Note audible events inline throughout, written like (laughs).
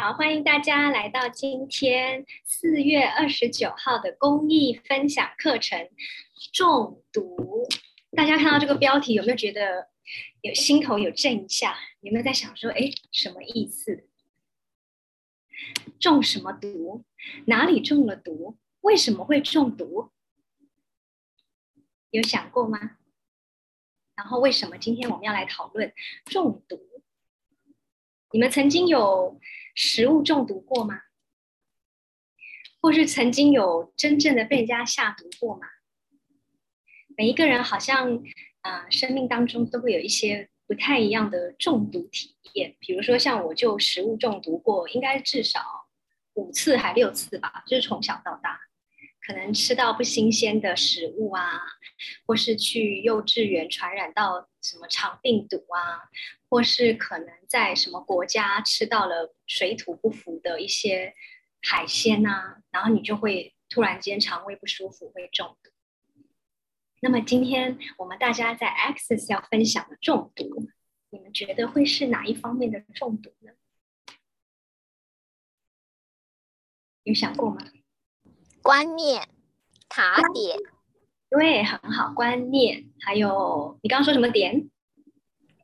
好，欢迎大家来到今天四月二十九号的公益分享课程《中毒》。大家看到这个标题，有没有觉得有心头有震一下？有没有在想说，哎，什么意思？中什么毒？哪里中了毒？为什么会中毒？有想过吗？然后为什么今天我们要来讨论中毒？你们曾经有食物中毒过吗？或是曾经有真正的被人家下毒过吗？每一个人好像，呃，生命当中都会有一些不太一样的中毒体验。比如说，像我就食物中毒过，应该至少五次还六次吧，就是从小到大。可能吃到不新鲜的食物啊，或是去幼稚园传染到什么肠病毒啊，或是可能在什么国家吃到了水土不服的一些海鲜呐，然后你就会突然间肠胃不舒服，会中毒。那么今天我们大家在 Access 要分享的中毒，你们觉得会是哪一方面的中毒呢？有想过吗？观念、卡点，对，很好。观念，还有你刚刚说什么点？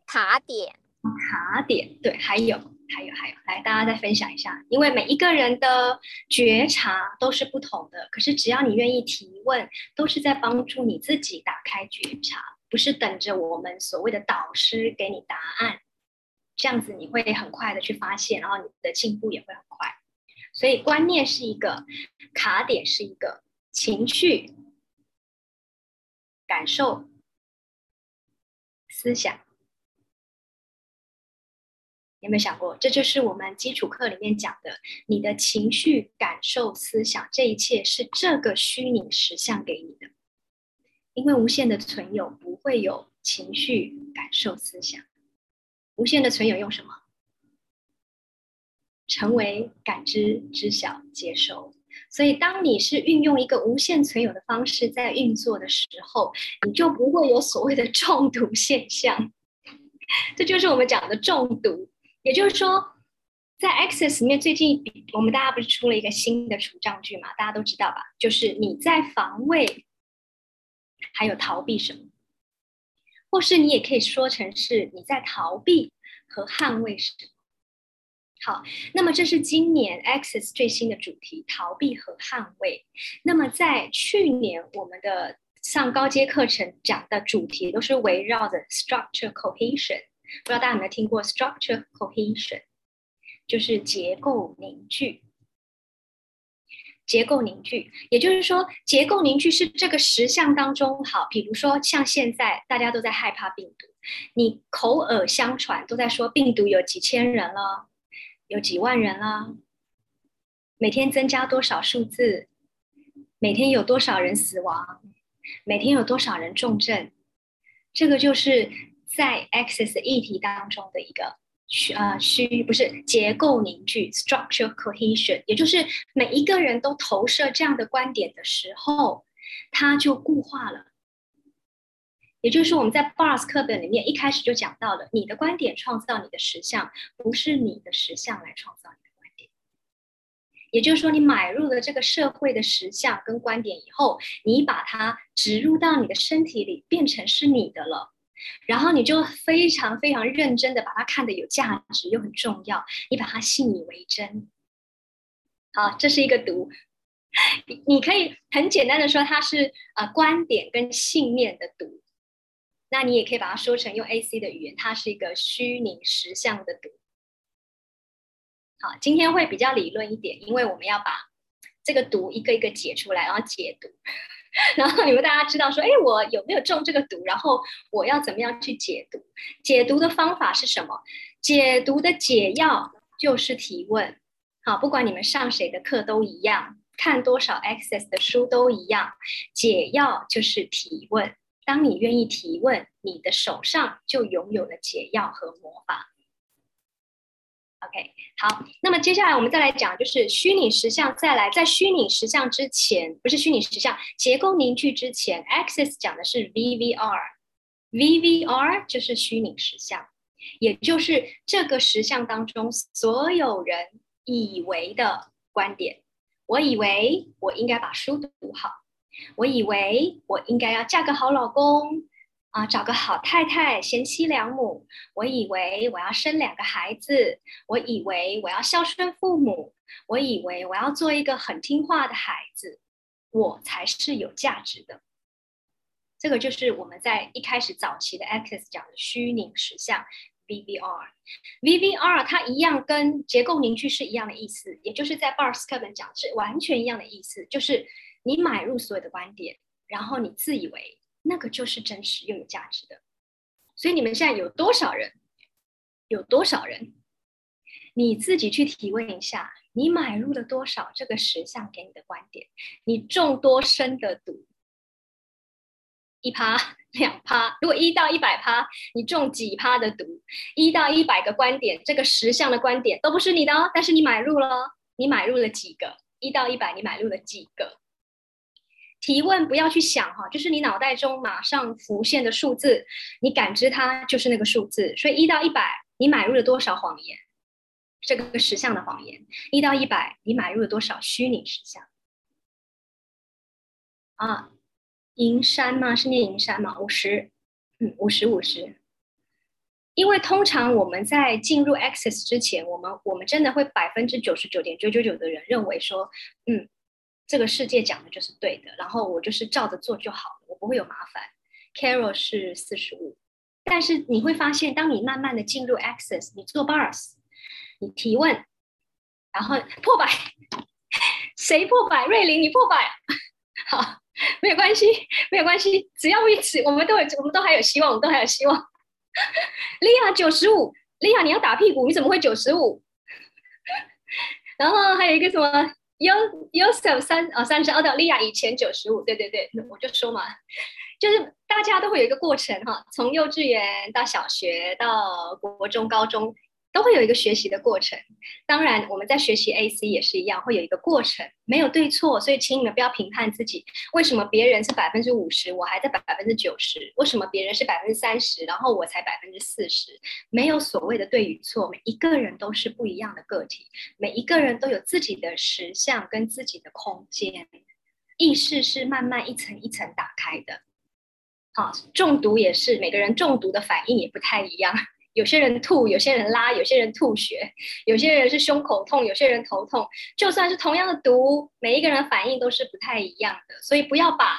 卡点，卡点，对，还有，还有，还有，来，大家再分享一下。因为每一个人的觉察都是不同的，可是只要你愿意提问，都是在帮助你自己打开觉察，不是等着我们所谓的导师给你答案。这样子你会很快的去发现，然后你的进步也会很快。所以观念是一个，卡点是一个情绪、感受、思想，有没有想过？这就是我们基础课里面讲的，你的情绪、感受、思想，这一切是这个虚拟实相给你的。因为无限的存有不会有情绪、感受、思想，无限的存有用什么？成为感知、知晓、接收，所以当你是运用一个无限存有的方式在运作的时候，你就不会有所谓的 (laughs) 中毒现象。这就是我们讲的中毒。也就是说，在 Access 里面，最近我们大家不是出了一个新的除障句嘛？大家都知道吧？就是你在防卫，还有逃避什么？或是你也可以说成是你在逃避和捍卫什么？好，那么这是今年 Access 最新的主题：逃避和捍卫。那么在去年我们的上高阶课程讲的主题都是围绕着 Structure Cohesion。不知道大家有没有听过 Structure Cohesion？就是结构凝聚。结构凝聚，也就是说，结构凝聚是这个实相当中好。比如说，像现在大家都在害怕病毒，你口耳相传都在说病毒有几千人了。有几万人了，每天增加多少数字？每天有多少人死亡？每天有多少人重症？这个就是在 Access 议题当中的一个需呃需不是结构凝聚 （structure cohesion），也就是每一个人都投射这样的观点的时候，它就固化了。也就是我们在 Bars 课本里面一开始就讲到了，你的观点创造你的实相，不是你的实相来创造你的观点。也就是说，你买入了这个社会的实相跟观点以后，你把它植入到你的身体里，变成是你的了，然后你就非常非常认真的把它看得有价值又很重要，你把它信以为真。好，这是一个毒，你你可以很简单的说，它是呃观点跟信念的毒。那你也可以把它说成用 AC 的语言，它是一个虚拟实像的读。好，今天会比较理论一点，因为我们要把这个毒一个一个解出来，然后解毒。(laughs) 然后你们大家知道说，哎，我有没有中这个毒？然后我要怎么样去解读？解读的方法是什么？解读的解药就是提问。好，不管你们上谁的课都一样，看多少 Access 的书都一样，解药就是提问。当你愿意提问，你的手上就拥有了解药和魔法。OK，好，那么接下来我们再来讲，就是虚拟实像。再来，在虚拟实像之前，不是虚拟实像，结构凝聚之前，Access 讲的是 VVR，VVR 就是虚拟实像，也就是这个实像当中所有人以为的观点。我以为我应该把书读好，我以为我应该要嫁个好老公啊，找个好太太，贤妻良母。我以为我要生两个孩子，我以为我要孝顺父母，我以为我要做一个很听话的孩子，我才是有价值的。这个就是我们在一开始早期的 X 讲的虚拟实像。VVR，VVR 它一样跟结构凝聚是一样的意思，也就是在 Bars 课本讲是完全一样的意思，就是你买入所有的观点，然后你自以为那个就是真实又有价值的。所以你们现在有多少人？有多少人？你自己去提问一下，你买入了多少这个实相给你的观点？你中多深的毒？一趴。两趴，如果一到一百趴，你中几趴的毒？一到一百个观点，这个十项的观点都不是你的哦，但是你买入了，你买入了几个？一到一百，你买入了几个？提问不要去想哈，就是你脑袋中马上浮现的数字，你感知它就是那个数字。所以一到一百，你买入了多少谎言？这个实相的谎言。一到一百，你买入了多少虚拟实相？啊。银山吗？是念银山吗？五十，嗯，五十五十。因为通常我们在进入 Access 之前，我们我们真的会百分之九十九点九九九的人认为说，嗯，这个世界讲的就是对的，然后我就是照着做就好了，我不会有麻烦。Carol 是四十五，但是你会发现，当你慢慢的进入 Access，你做 Bars，你提问，然后破百，(laughs) 谁破百？瑞玲，你破百，(laughs) 好。没有关系，没有关系，只要维持，我们都有，我们都还有希望，我们都还有希望。利亚九十五，利亚你要打屁股，你怎么会九十五？(laughs) 然后还有一个什么 U U S 三啊三十澳大利亚以前九十五，对对对，我就说嘛，就是大家都会有一个过程哈，从幼稚园到小学到国中高中。都会有一个学习的过程，当然我们在学习 AC 也是一样，会有一个过程，没有对错，所以请你们不要评判自己。为什么别人是百分之五十，我还在百分之九十？为什么别人是百分之三十，然后我才百分之四十？没有所谓的对与错，每一个人都是不一样的个体，每一个人都有自己的实相跟自己的空间，意识是慢慢一层一层打开的。好，中毒也是，每个人中毒的反应也不太一样。有些人吐，有些人拉，有些人吐血，有些人是胸口痛，有些人头痛。就算是同样的毒，每一个人反应都是不太一样的。所以不要把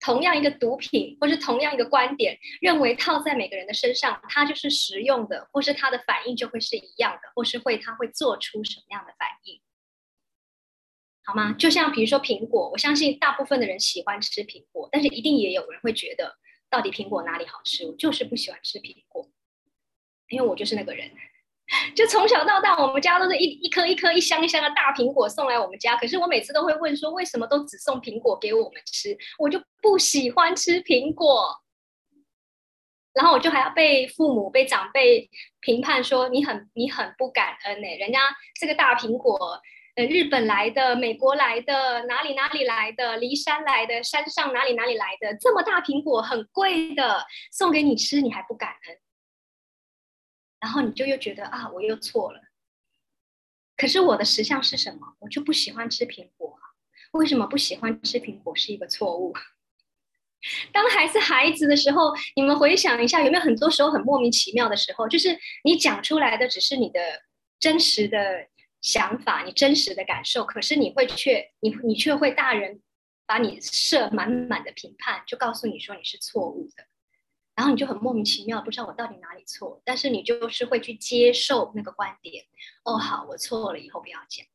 同样一个毒品，或是同样一个观点，认为套在每个人的身上，它就是实用的，或是它的反应就会是一样的，或是会它会做出什么样的反应，好吗？就像比如说苹果，我相信大部分的人喜欢吃苹果，但是一定也有人会觉得，到底苹果哪里好吃？我就是不喜欢吃苹果。因为我就是那个人，(laughs) 就从小到大，我们家都是一一颗一颗、一箱一箱的大苹果送来我们家。可是我每次都会问说，为什么都只送苹果给我们吃？我就不喜欢吃苹果，然后我就还要被父母、被长辈评判说你很你很不感恩呢。人家这个大苹果，呃，日本来的、美国来的、哪里哪里来的、骊山来的、山上哪里哪里来的，这么大苹果很贵的，送给你吃你还不感恩？然后你就又觉得啊，我又错了。可是我的实相是什么？我就不喜欢吃苹果。为什么不喜欢吃苹果是一个错误？(laughs) 当还是孩子的时候，你们回想一下，有没有很多时候很莫名其妙的时候？就是你讲出来的只是你的真实的想法，你真实的感受，可是你会却你你却会大人把你设满满的评判，就告诉你说你是错误的。然后你就很莫名其妙，不知道我到底哪里错，但是你就是会去接受那个观点。哦，好，我错了，以后不要讲。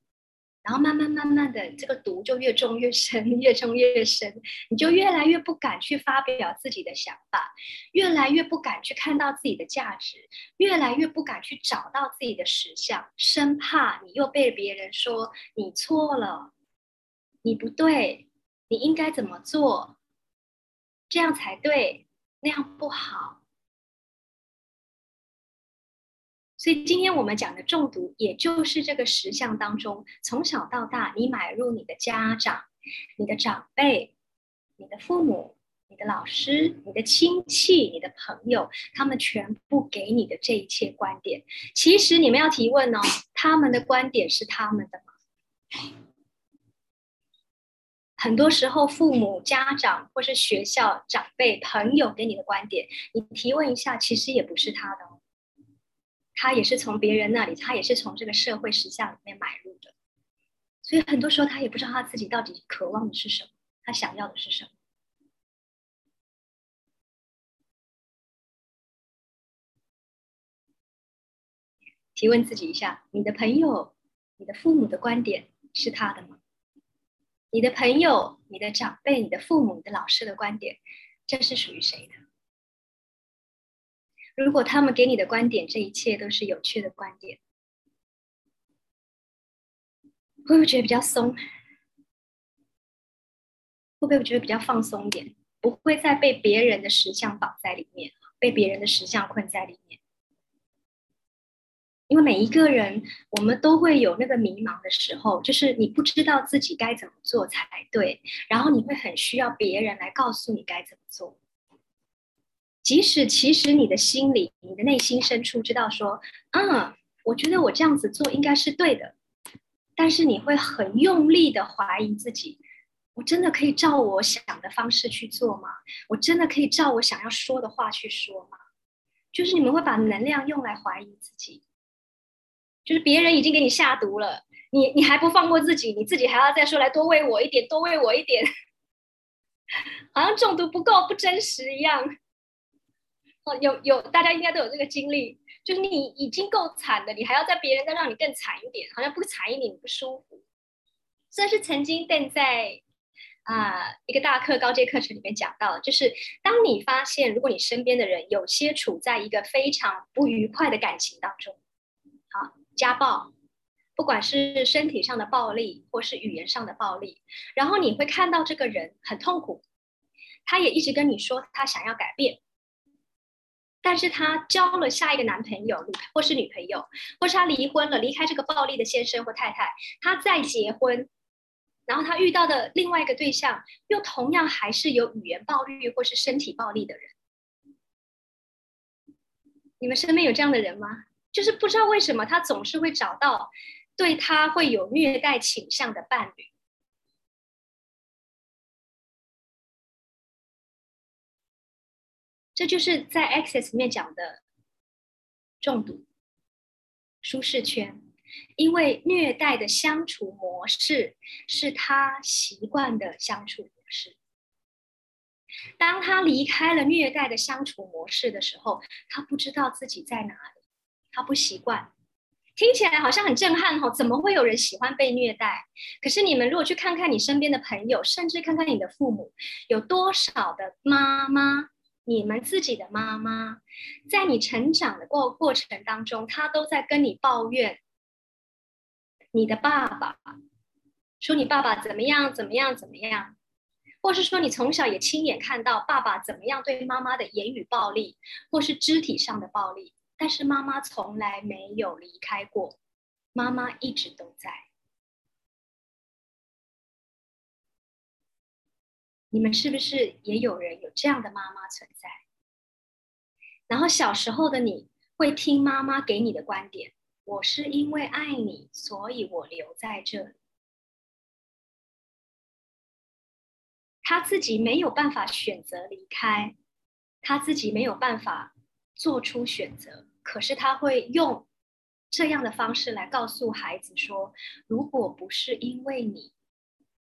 然后慢慢慢慢的，这个毒就越种越深，(laughs) 越种越深，你就越来越不敢去发表自己的想法，越来越不敢去看到自己的价值，越来越不敢去找到自己的实相，生怕你又被别人说你错了，你不对，你应该怎么做，这样才对。那样不好，所以今天我们讲的中毒，也就是这个实相当中，从小到大，你买入你的家长、你的长辈、你的父母、你的老师、你的亲戚、你的朋友，他们全部给你的这一切观点，其实你们要提问哦，他们的观点是他们的吗？很多时候，父母、家长或是学校长辈、朋友给你的观点，你提问一下，其实也不是他的哦，他也是从别人那里，他也是从这个社会实相里面买入的。所以很多时候，他也不知道他自己到底渴望的是什么，他想要的是什么。提问自己一下：你的朋友、你的父母的观点是他的吗？你的朋友、你的长辈、你的父母、你的老师的观点，这是属于谁的？如果他们给你的观点，这一切都是有趣的观点，会不会觉得比较松？会不会觉得比较放松一点？不会再被别人的实相绑在里面，被别人的实相困在里面？因为每一个人，我们都会有那个迷茫的时候，就是你不知道自己该怎么做才对，然后你会很需要别人来告诉你该怎么做。即使其实你的心里、你的内心深处知道说，嗯，我觉得我这样子做应该是对的，但是你会很用力的怀疑自己：我真的可以照我想的方式去做吗？我真的可以照我想要说的话去说吗？就是你们会把能量用来怀疑自己。就是别人已经给你下毒了，你你还不放过自己，你自己还要再说来多喂我一点，多喂我一点，(laughs) 好像中毒不够不真实一样。哦，有有，大家应该都有这个经历，就是你已经够惨的，你还要在别人再让你更惨一点，好像不惨一点你不舒服。这是曾经邓在啊一个大课高阶课程里面讲到，就是当你发现如果你身边的人有些处在一个非常不愉快的感情当中，家暴，不管是身体上的暴力，或是语言上的暴力，然后你会看到这个人很痛苦，他也一直跟你说他想要改变，但是他交了下一个男朋友，或是女朋友，或是他离婚了，离开这个暴力的先生或太太，他再结婚，然后他遇到的另外一个对象，又同样还是有语言暴力或是身体暴力的人，你们身边有这样的人吗？就是不知道为什么他总是会找到对他会有虐待倾向的伴侣，这就是在 Access 里面讲的中毒舒适圈，因为虐待的相处模式是他习惯的相处模式。当他离开了虐待的相处模式的时候，他不知道自己在哪。他不习惯，听起来好像很震撼哈？怎么会有人喜欢被虐待？可是你们如果去看看你身边的朋友，甚至看看你的父母，有多少的妈妈，你们自己的妈妈，在你成长的过过程当中，他都在跟你抱怨你的爸爸，说你爸爸怎么样怎么样怎么样，或是说你从小也亲眼看到爸爸怎么样对妈妈的言语暴力，或是肢体上的暴力。但是妈妈从来没有离开过，妈妈一直都在。你们是不是也有人有这样的妈妈存在？然后小时候的你会听妈妈给你的观点，我是因为爱你，所以我留在这里。他自己没有办法选择离开，他自己没有办法做出选择。可是他会用这样的方式来告诉孩子说：“如果不是因为你，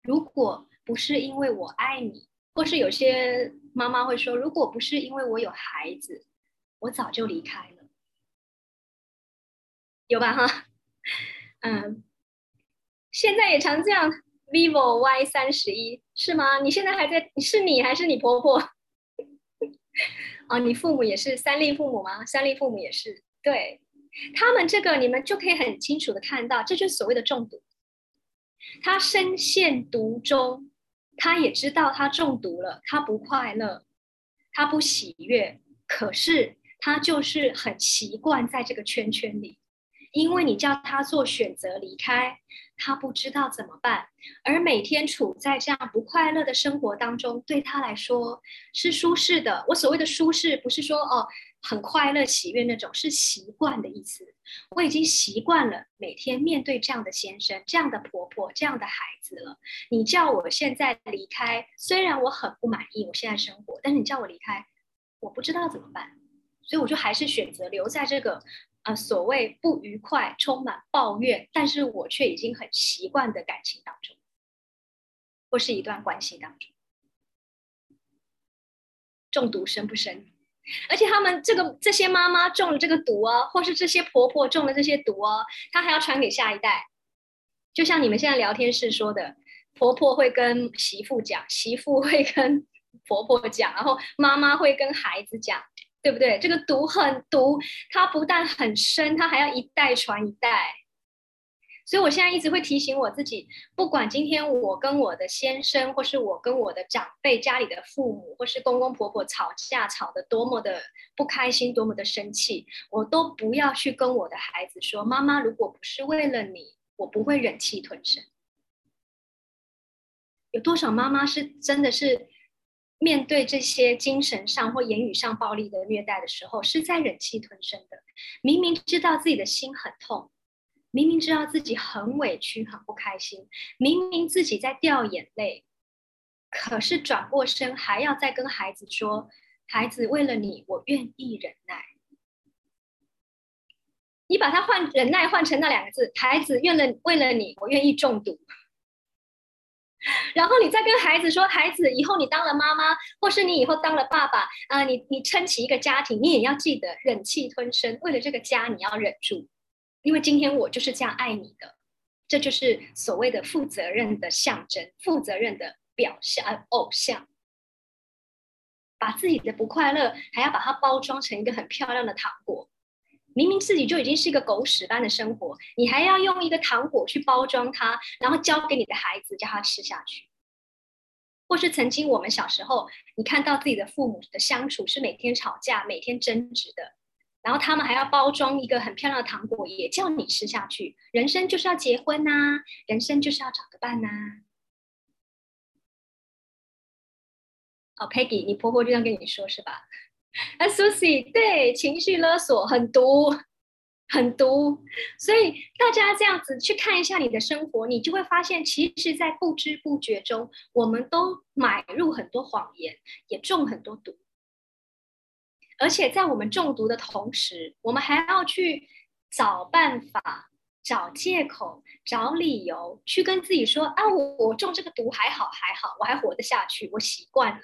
如果不是因为我爱你，或是有些妈妈会说，如果不是因为我有孩子，我早就离开了，有吧？哈，嗯，现在也常这样。vivo Y 三十一是吗？你现在还在？是你还是你婆婆？”啊，你父母也是三立父母吗？三立父母也是，对他们这个你们就可以很清楚的看到，这就是所谓的中毒。他深陷毒中，他也知道他中毒了，他不快乐，他不喜悦，可是他就是很习惯在这个圈圈里，因为你叫他做选择离开。他不知道怎么办，而每天处在这样不快乐的生活当中，对他来说是舒适的。我所谓的舒适，不是说哦，很快乐、喜悦那种，是习惯的意思。我已经习惯了每天面对这样的先生、这样的婆婆、这样的孩子了。你叫我现在离开，虽然我很不满意我现在生活，但是你叫我离开，我不知道怎么办，所以我就还是选择留在这个呃所谓不愉快、充满抱怨，但是我却已经很习惯的感情当中，或是一段关系当中。中毒深不深？而且他们这个这些妈妈中了这个毒哦，或是这些婆婆中了这些毒哦，她还要传给下一代。就像你们现在聊天室说的，婆婆会跟媳妇讲，媳妇会跟 (laughs) 婆婆讲，然后妈妈会跟孩子讲，对不对？这个毒很毒，它不但很深，它还要一代传一代。所以，我现在一直会提醒我自己，不管今天我跟我的先生，或是我跟我的长辈、家里的父母，或是公公婆婆吵架，吵得多么的不开心，多么的生气，我都不要去跟我的孩子说：“妈妈，如果不是为了你，我不会忍气吞声。”有多少妈妈是真的是面对这些精神上或言语上暴力的虐待的时候，是在忍气吞声的？明明知道自己的心很痛。明明知道自己很委屈、很不开心，明明自己在掉眼泪，可是转过身还要再跟孩子说：“孩子，为了你，我愿意忍耐。”你把它换忍耐换成那两个字：“孩子，愿了为了你，我愿意中毒。” (laughs) 然后你再跟孩子说：“孩子，以后你当了妈妈，或是你以后当了爸爸，啊，你你撑起一个家庭，你也要记得忍气吞声，为了这个家，你要忍住。”因为今天我就是这样爱你的，这就是所谓的负责任的象征，负责任的表象，偶像。把自己的不快乐还要把它包装成一个很漂亮的糖果，明明自己就已经是一个狗屎般的生活，你还要用一个糖果去包装它，然后交给你的孩子叫他吃下去。或是曾经我们小时候，你看到自己的父母的相处是每天吵架、每天争执的。然后他们还要包装一个很漂亮的糖果，也叫你吃下去。人生就是要结婚呐，人生就是要找个伴呐。哦，Peggy，你婆婆这样跟你说是吧？(laughs) 哎，Susie，对，情绪勒索很毒，(laughs) 很毒。所以大家这样子去看一下你的生活，你就会发现，其实，在不知不觉中，我们都买入很多谎言，也中很多毒。而且在我们中毒的同时，我们还要去找办法、找借口、找理由，去跟自己说：“啊，我我中这个毒还好还好，我还活得下去，我习惯了。”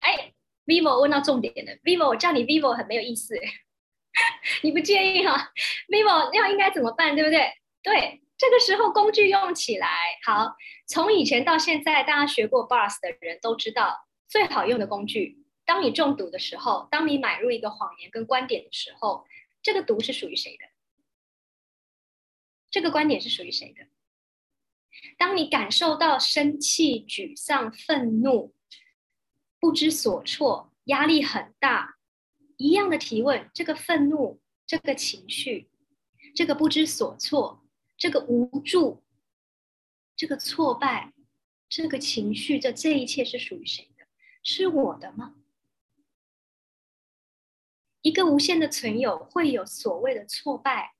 哎，vivo 问到重点了，vivo 我叫你 vivo 很没有意思，(laughs) 你不介意哈？vivo 要应该怎么办，对不对？对，这个时候工具用起来好。从以前到现在，大家学过 bars 的人都知道，最好用的工具。当你中毒的时候，当你买入一个谎言跟观点的时候，这个毒是属于谁的？这个观点是属于谁的？当你感受到生气、沮丧、愤怒、不知所措、压力很大，一样的提问：这个愤怒、这个情绪、这个不知所措、这个无助、这个挫败、这个情绪，这这一切是属于谁的？是我的吗？一个无限的存有会有所谓的挫败、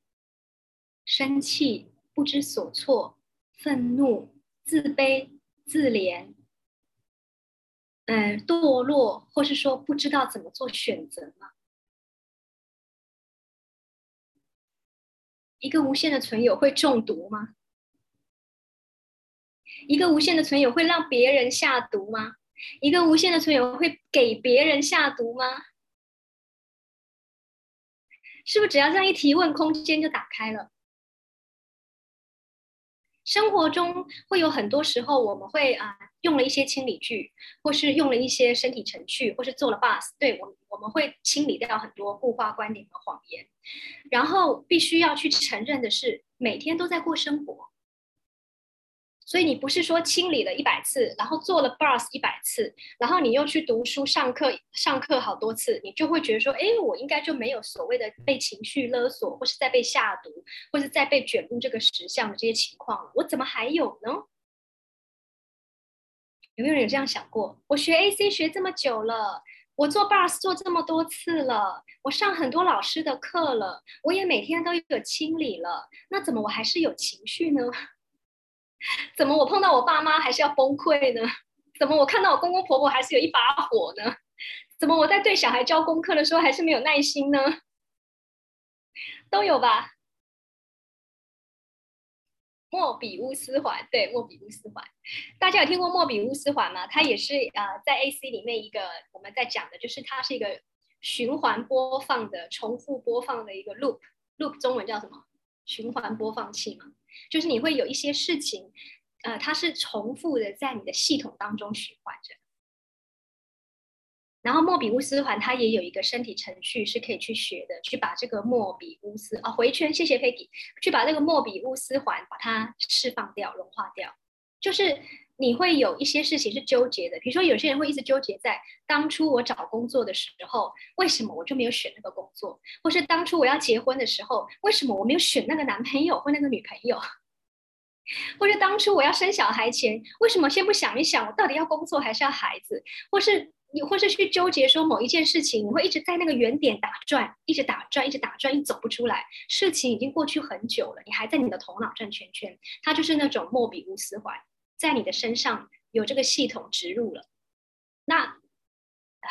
生气、不知所措、愤怒、自卑、自怜，嗯，堕落，或是说不知道怎么做选择吗？一个无限的存有会中毒吗？一个无限的存有会让别人下毒吗？一个无限的存有会给别人下毒吗？是不是只要这样一提问，空间就打开了？生活中会有很多时候，我们会啊用了一些清理句，或是用了一些身体程序，或是做了 bus，对我我们会清理掉很多固化观点和谎言，然后必须要去承认的是，每天都在过生活。所以你不是说清理了一百次，然后做了 bus 一百次，然后你又去读书上课上课好多次，你就会觉得说，哎，我应该就没有所谓的被情绪勒索，或是在被下毒，或是在被卷入这个实相的这些情况了。我怎么还有呢？有没有人有这样想过？我学 AC 学这么久了，我做 bus 做这么多次了，我上很多老师的课了，我也每天都有清理了，那怎么我还是有情绪呢？(laughs) 怎么我碰到我爸妈还是要崩溃呢？怎么我看到我公公婆婆还是有一把火呢？怎么我在对小孩教功课的时候还是没有耐心呢？(laughs) 都有吧？莫比乌斯环，对，莫比乌斯环，大家有听过莫比乌斯环吗？它也是呃，在 AC 里面一个我们在讲的，就是它是一个循环播放的、重复播放的一个 loop，loop 中文叫什么？循环播放器嘛，就是你会有一些事情，呃，它是重复的在你的系统当中循环着。然后莫比乌斯环它也有一个身体程序是可以去学的，去把这个莫比乌斯啊回圈，谢谢 Peggy，去把这个莫比乌斯环把它释放掉、融化掉。就是你会有一些事情是纠结的，比如说有些人会一直纠结在当初我找工作的时候，为什么我就没有选那个工作，或是当初我要结婚的时候，为什么我没有选那个男朋友或那个女朋友，(laughs) 或者当初我要生小孩前，为什么先不想一想我到底要工作还是要孩子，或是。你或是去纠结说某一件事情，你会一直在那个原点打转，一直打转，一直打转，一走不出来。事情已经过去很久了，你还在你的头脑转圈圈。它就是那种莫比乌斯环，在你的身上有这个系统植入了。那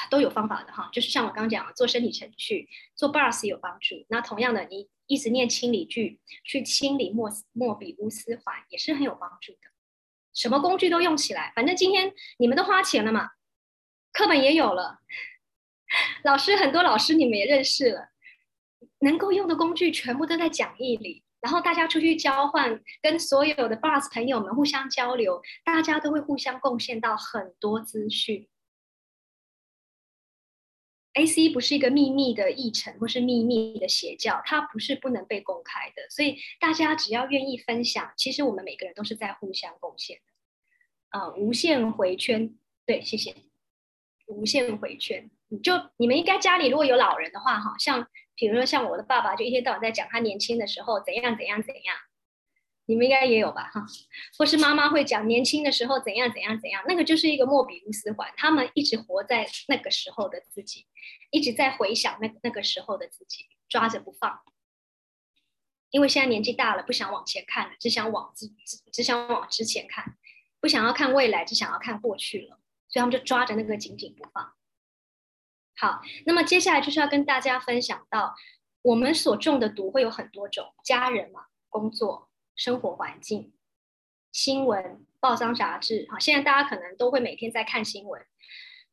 都有方法的哈，就是像我刚刚讲，做身体程序，做 bars 有帮助。那同样的，你一直念清理句，去清理莫莫比乌斯环也是很有帮助的。什么工具都用起来，反正今天你们都花钱了嘛。课本也有了，老师很多老师你们也认识了，能够用的工具全部都在讲义里，然后大家出去交换，跟所有的 boss 朋友们互相交流，大家都会互相贡献到很多资讯。AC 不是一个秘密的议程或是秘密的邪教，它不是不能被公开的，所以大家只要愿意分享，其实我们每个人都是在互相贡献的。啊，无限回圈，对，谢谢。无限回圈，你就你们应该家里如果有老人的话，哈，像比如说像我的爸爸，就一天到晚在讲他年轻的时候怎样怎样怎样，你们应该也有吧，哈，或是妈妈会讲年轻的时候怎样怎样怎样，那个就是一个莫比乌斯环，他们一直活在那个时候的自己，一直在回想那那个时候的自己，抓着不放，因为现在年纪大了，不想往前看了，只想往只只想往之前看，不想要看未来，只想要看过去了。所以他们就抓着那个紧紧不放。好，那么接下来就是要跟大家分享到，我们所中的毒会有很多种，家人嘛、工作、生活环境、新闻、报章杂志。好，现在大家可能都会每天在看新闻。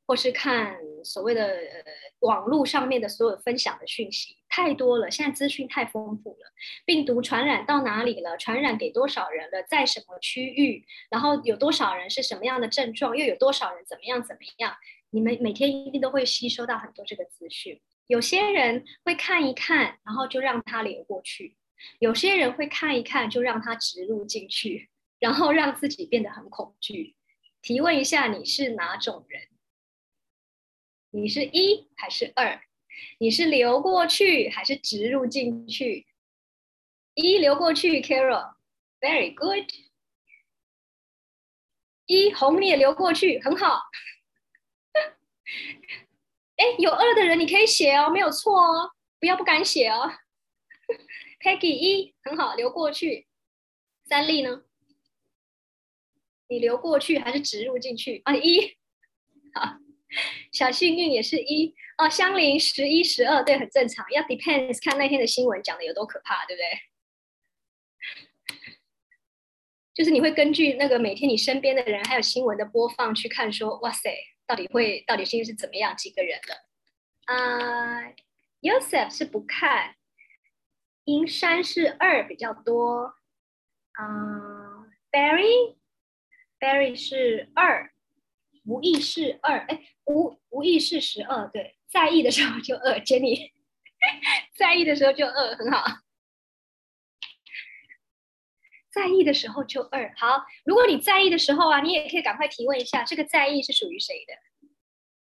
或是看所谓的呃网络上面的所有分享的讯息太多了，现在资讯太丰富了，病毒传染到哪里了？传染给多少人了？在什么区域？然后有多少人是什么样的症状？又有多少人怎么样怎么样？你们每天一定都会吸收到很多这个资讯。有些人会看一看，然后就让它流过去；有些人会看一看，就让它植入进去，然后让自己变得很恐惧。提问一下，你是哪种人？你是一还是二？你是流过去还是植入进去？一流过去，Carol，very good。一红你也流过去，很好。(laughs) 哎，有二的人你可以写哦，没有错哦，不要不敢写哦。Peggy 一很好，流过去。三粒呢？你流过去还是植入进去？啊，一 (laughs) 好。(laughs) 小幸运也是一哦，相邻十一十二，对，很正常。要 depends 看那天的新闻讲的有多可怕，对不对？(laughs) 就是你会根据那个每天你身边的人还有新闻的播放去看，说哇塞，到底会到底现在是怎么样几个人的？啊，Yosef 是不看，阴山是二比较多。啊，Barry，Barry 是二。无意是二，哎，无无意识十二，对，在意的时候就二，(laughs) Jenny，在意的时候就二，很好，在意的时候就二，好，如果你在意的时候啊，你也可以赶快提问一下，这个在意是属于谁的？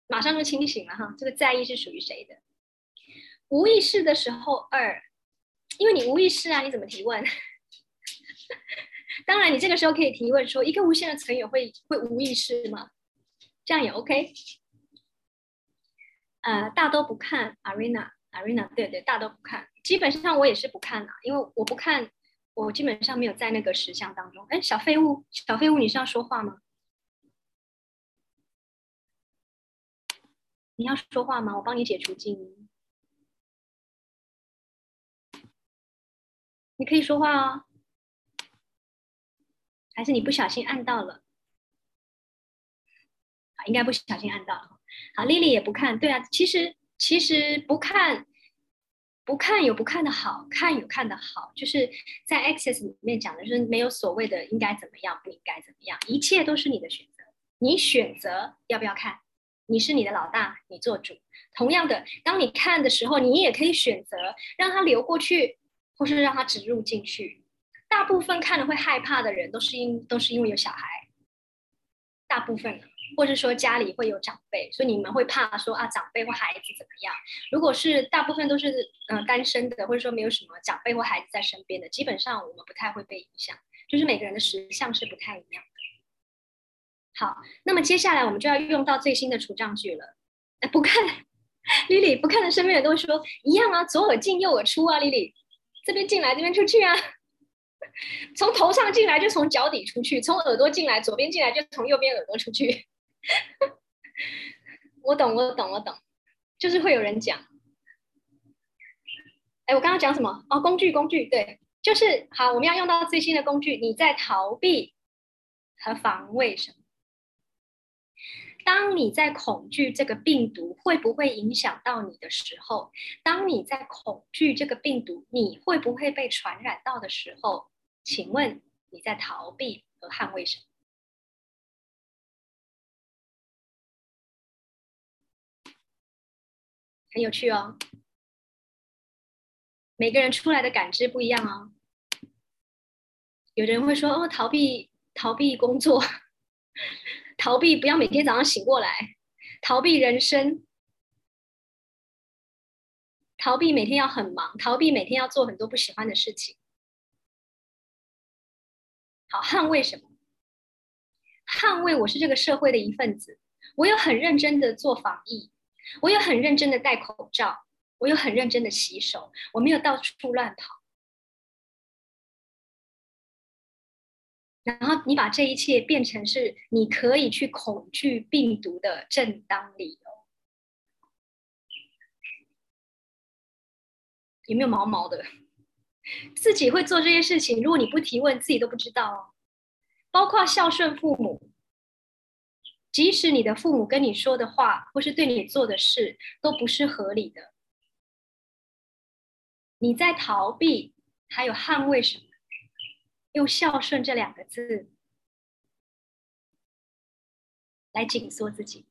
马上就清醒了哈，这个在意是属于谁的？无意识的时候二，因为你无意识啊，你怎么提问？(laughs) 当然，你这个时候可以提问说，一个无限的成语会会无意识吗？这样也 OK。呃，大都不看 Arena，Arena，对对，大都不看。基本上我也是不看的，因为我不看，我基本上没有在那个十项当中。哎，小废物，小废物，你是要说话吗？你要说话吗？我帮你解除静音。你可以说话哦，还是你不小心按到了？啊，应该不小心按到了。好，Lily 也不看，对啊，其实其实不看，不看有不看的好，看有看的好，就是在 Access 里面讲的就是没有所谓的应该怎么样，不应该怎么样，一切都是你的选择，你选择要不要看，你是你的老大，你做主。同样的，当你看的时候，你也可以选择让它流过去，或是让它植入进去。大部分看了会害怕的人，都是因都是因为有小孩，大部分。或者说家里会有长辈，所以你们会怕说啊，长辈或孩子怎么样？如果是大部分都是嗯单身的，或者说没有什么长辈或孩子在身边的，基本上我们不太会被影响。就是每个人的实相是不太一样的。好，那么接下来我们就要用到最新的除障句了。哎，不看，(laughs) Lily 不看的身边人都会说一样啊，左耳进右耳出啊，Lily 这边进来这边出去啊。(laughs) 从头上进来就从脚底出去，从耳朵进来左边进来就从右边耳朵出去。(laughs) 我懂，我懂，我懂，就是会有人讲。哎，我刚刚讲什么？哦，工具，工具，对，就是好，我们要用到最新的工具。你在逃避和防卫什么？当你在恐惧这个病毒会不会影响到你的时候，当你在恐惧这个病毒你会不会被传染到的时候，请问你在逃避和捍卫什么？很有趣哦，每个人出来的感知不一样哦。有的人会说：“哦，逃避，逃避工作，逃避不要每天早上醒过来，逃避人生，逃避每天要很忙，逃避每天要做很多不喜欢的事情。”好，捍卫什么？捍卫我是这个社会的一份子，我有很认真的做防疫。我有很认真的戴口罩，我有很认真的洗手，我没有到处乱跑。然后你把这一切变成是你可以去恐惧病毒的正当理由，有没有毛毛的？自己会做这些事情，如果你不提问，自己都不知道哦。包括孝顺父母。即使你的父母跟你说的话，或是对你做的事都不是合理的，你在逃避，还有捍卫什么？用孝顺这两个字来紧缩自己。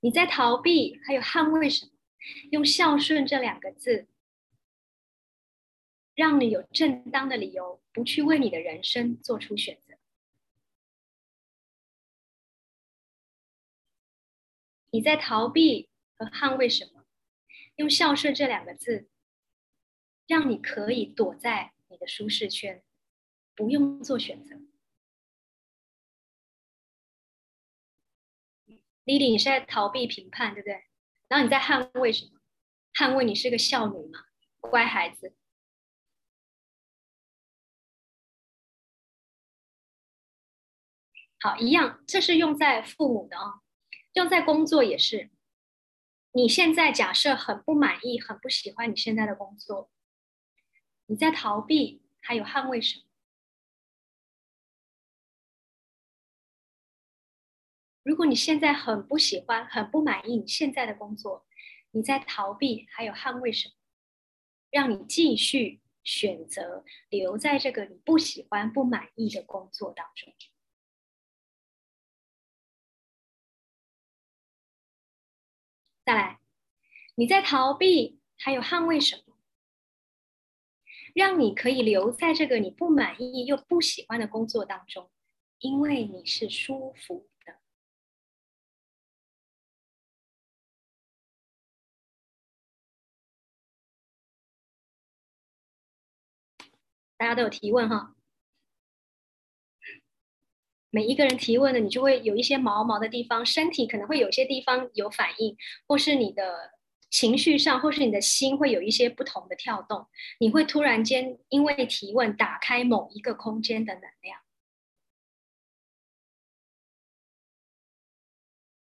你在逃避，还有捍卫什么？用孝顺这两个字，让你有正当的理由，不去为你的人生做出选择。你在逃避和捍卫什么？用孝顺这两个字，让你可以躲在你的舒适圈，不用做选择。Lily，你是在逃避评判，对不对？然后你在捍卫什么？捍卫你是个孝女嘛，乖孩子。好，一样，这是用在父母的哦。用在工作也是，你现在假设很不满意、很不喜欢你现在的工作，你在逃避，还有捍卫什么？如果你现在很不喜欢、很不满意你现在的工作，你在逃避，还有捍卫什么？让你继续选择留在这个你不喜欢、不满意的工作当中。再来，你在逃避，还有捍卫什么？让你可以留在这个你不满意又不喜欢的工作当中，因为你是舒服的。大家都有提问哈。每一个人提问呢，你就会有一些毛毛的地方，身体可能会有些地方有反应，或是你的情绪上，或是你的心会有一些不同的跳动，你会突然间因为提问打开某一个空间的能量。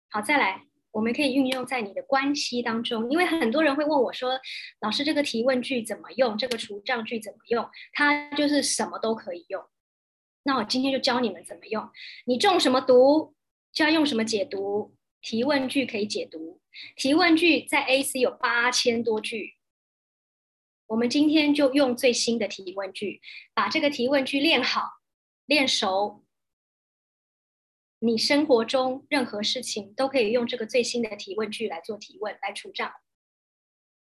好，再来，我们可以运用在你的关系当中，因为很多人会问我说：“老师，这个提问句怎么用？这个除障句怎么用？”它就是什么都可以用。那我今天就教你们怎么用。你中什么毒，就要用什么解读。提问句可以解读，提问句在 AC 有八千多句。我们今天就用最新的提问句，把这个提问句练好、练熟。你生活中任何事情都可以用这个最新的提问句来做提问，来除障。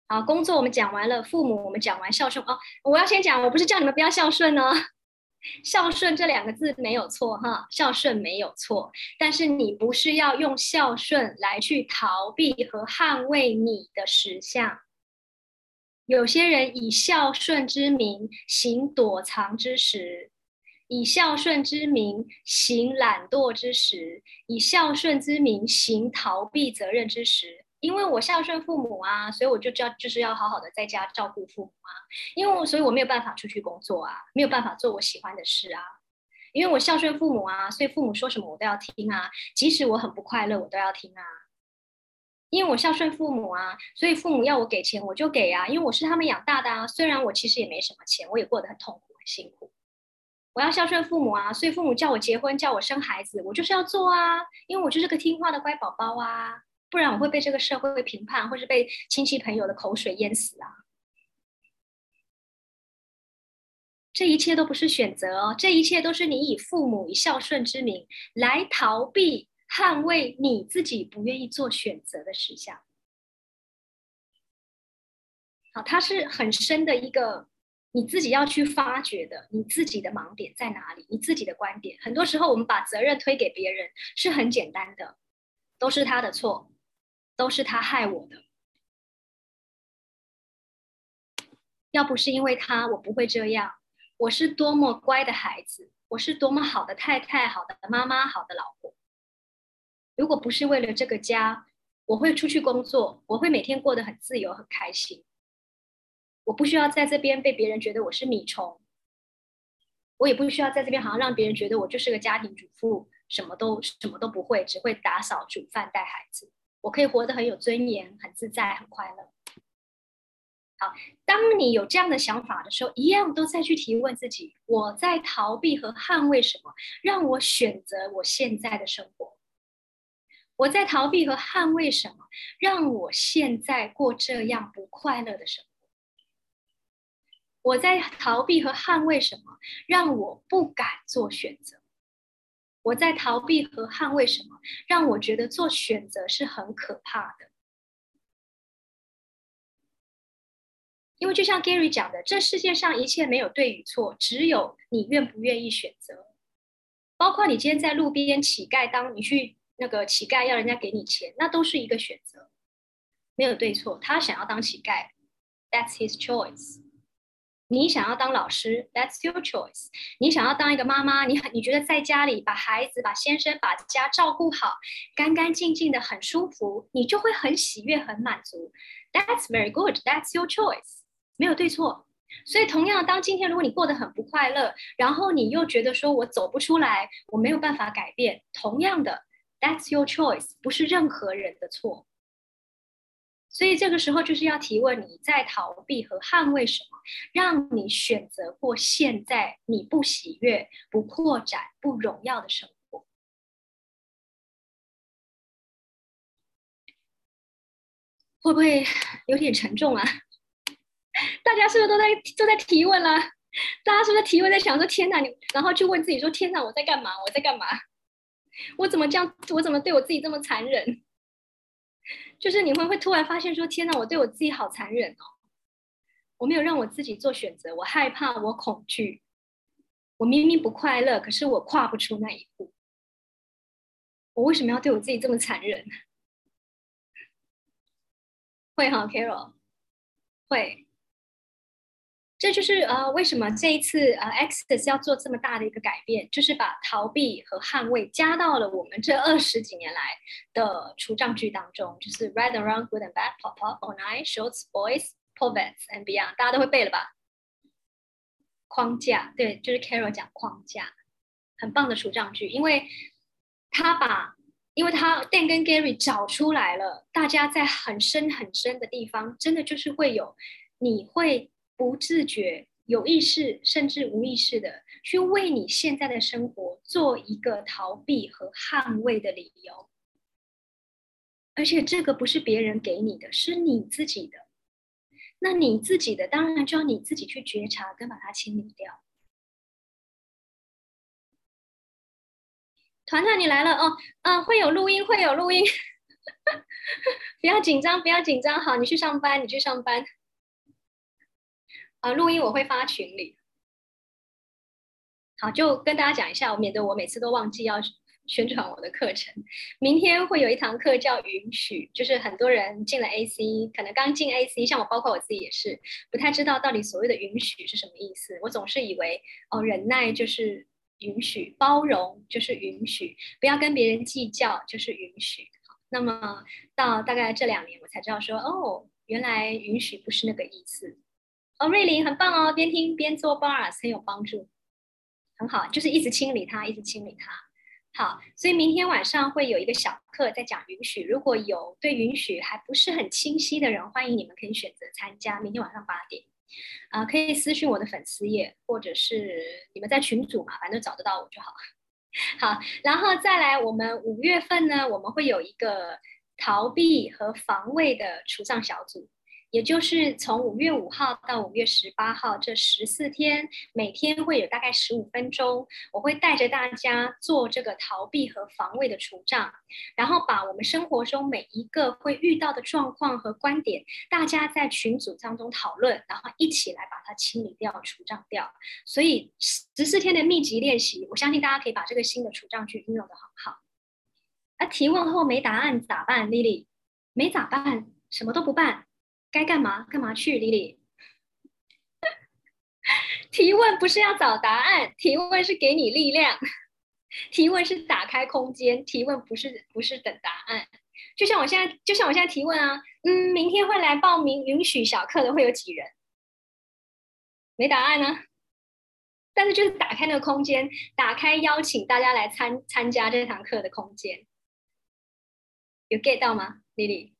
好，工作我们讲完了，父母我们讲完，孝顺哦，我要先讲，我不是叫你们不要孝顺呢。孝顺这两个字没有错哈，孝顺没有错，但是你不是要用孝顺来去逃避和捍卫你的实相。有些人以孝顺之名行躲藏之实，以孝顺之名行懒惰之时，以孝顺之名行逃避责任之时。因为我孝顺父母啊，所以我就要就是要好好的在家照顾父母啊。因为所以我没有办法出去工作啊，没有办法做我喜欢的事啊。因为我孝顺父母啊，所以父母说什么我都要听啊，即使我很不快乐，我都要听啊。因为我孝顺父母啊，所以父母要我给钱我就给啊，因为我是他们养大的啊。虽然我其实也没什么钱，我也过得很痛苦很辛苦。我要孝顺父母啊，所以父母叫我结婚叫我生孩子，我就是要做啊，因为我就是个听话的乖宝宝啊。不然我会被这个社会评判，或是被亲戚朋友的口水淹死啊！这一切都不是选择哦，这一切都是你以父母以孝顺之名来逃避、捍卫你自己不愿意做选择的实相。好，它是很深的一个你自己要去发掘的，你自己的盲点在哪里？你自己的观点，很多时候我们把责任推给别人是很简单的，都是他的错。都是他害我的，要不是因为他，我不会这样。我是多么乖的孩子，我是多么好的太太、好的妈妈、好的老婆。如果不是为了这个家，我会出去工作，我会每天过得很自由、很开心。我不需要在这边被别人觉得我是米虫，我也不需要在这边好像让别人觉得我就是个家庭主妇，什么都什么都不会，只会打扫、煮饭、带孩子。我可以活得很有尊严、很自在、很快乐。好，当你有这样的想法的时候，一样都在去提问自己：我在逃避和捍卫什么，让我选择我现在的生活？我在逃避和捍卫什么，让我现在过这样不快乐的生活？我在逃避和捍卫什么，让我不敢做选择？我在逃避和捍卫什么，让我觉得做选择是很可怕的。因为就像 Gary 讲的，这世界上一切没有对与错，只有你愿不愿意选择。包括你今天在路边乞丐，当你去那个乞丐要人家给你钱，那都是一个选择，没有对错。他想要当乞丐，That's his choice。你想要当老师，That's your choice。你想要当一个妈妈，你很你觉得在家里把孩子、把先生、把家照顾好，干干净净的很舒服，你就会很喜悦、很满足。That's very good. That's your choice。没有对错。所以同样，当今天如果你过得很不快乐，然后你又觉得说我走不出来，我没有办法改变，同样的，That's your choice，不是任何人的错。所以这个时候就是要提问：你在逃避和捍卫什么，让你选择过现在你不喜悦、不扩展、不荣耀的生活？会不会有点沉重啊？(laughs) 大家是不是都在都在提问了？大家是不是提问在想说：天哪，你然后就问自己说：天哪，我在干嘛？我在干嘛？我怎么这样？我怎么对我自己这么残忍？就是你会会突然发现说：“天哪，我对我自己好残忍哦！我没有让我自己做选择，我害怕，我恐惧，我明明不快乐，可是我跨不出那一步。我为什么要对我自己这么残忍？” (laughs) 会哈，Carol，会。这就是呃，为什么这一次呃，X 是要做这么大的一个改变，就是把逃避和捍卫加到了我们这二十几年来的除障句当中，就是 Right and Wrong, Good and Bad, Pop Pop, All Night, Shorts, Boys, Poets and Beyond，大家都会背了吧？框架，对，就是 Carol 讲框架，很棒的除障句，因为他把，因为他 Dan 跟 Gary 找出来了，大家在很深很深的地方，真的就是会有，你会。不自觉、有意识甚至无意识的去为你现在的生活做一个逃避和捍卫的理由，而且这个不是别人给你的，是你自己的。那你自己的当然就要你自己去觉察跟把它清理掉。团团，你来了哦，嗯，会有录音，会有录音，(laughs) 不要紧张，不要紧张，好，你去上班，你去上班。啊，录音我会发群里。好，就跟大家讲一下，免得我每次都忘记要宣传我的课程。明天会有一堂课叫允许，就是很多人进了 AC，可能刚进 AC，像我，包括我自己也是，不太知道到底所谓的允许是什么意思。我总是以为哦，忍耐就是允许，包容就是允许，不要跟别人计较就是允许。那么到大概这两年，我才知道说，哦，原来允许不是那个意思。哦，瑞玲很棒哦，边听边做 bars 很有帮助，很好，就是一直清理它，一直清理它。好，所以明天晚上会有一个小课在讲允许，如果有对允许还不是很清晰的人，欢迎你们可以选择参加。明天晚上八点，啊，可以私信我的粉丝页，或者是你们在群组嘛，反正找得到我就好。(laughs) 好，然后再来，我们五月份呢，我们会有一个逃避和防卫的除障小组。也就是从五月五号到五月十八号这十四天，每天会有大概十五分钟，我会带着大家做这个逃避和防卫的除障，然后把我们生活中每一个会遇到的状况和观点，大家在群组当中讨论，然后一起来把它清理掉、除障掉。所以十四天的密集练习，我相信大家可以把这个新的除障去运用的很好。那提问后没答案咋办，Lily？没咋办，什么都不办。该干嘛干嘛去，丽丽。提问不是要找答案，提问是给你力量，(laughs) 提问是打开空间，提问不是不是等答案。就像我现在，就像我现在提问啊，嗯，明天会来报名允许小课的会有几人？没答案呢，但是就是打开那个空间，打开邀请大家来参参加这堂课的空间，有 get 到吗，丽丽？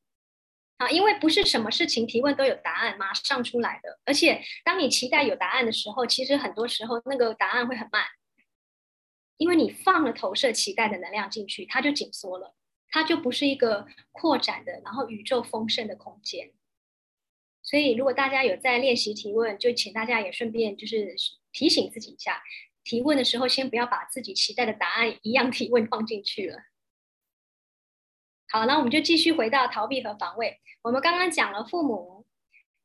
啊，因为不是什么事情提问都有答案马上出来的，而且当你期待有答案的时候，其实很多时候那个答案会很慢，因为你放了投射期待的能量进去，它就紧缩了，它就不是一个扩展的，然后宇宙丰盛的空间。所以，如果大家有在练习提问，就请大家也顺便就是提醒自己一下，提问的时候先不要把自己期待的答案一样提问放进去了。好，那我们就继续回到逃避和防卫。我们刚刚讲了父母，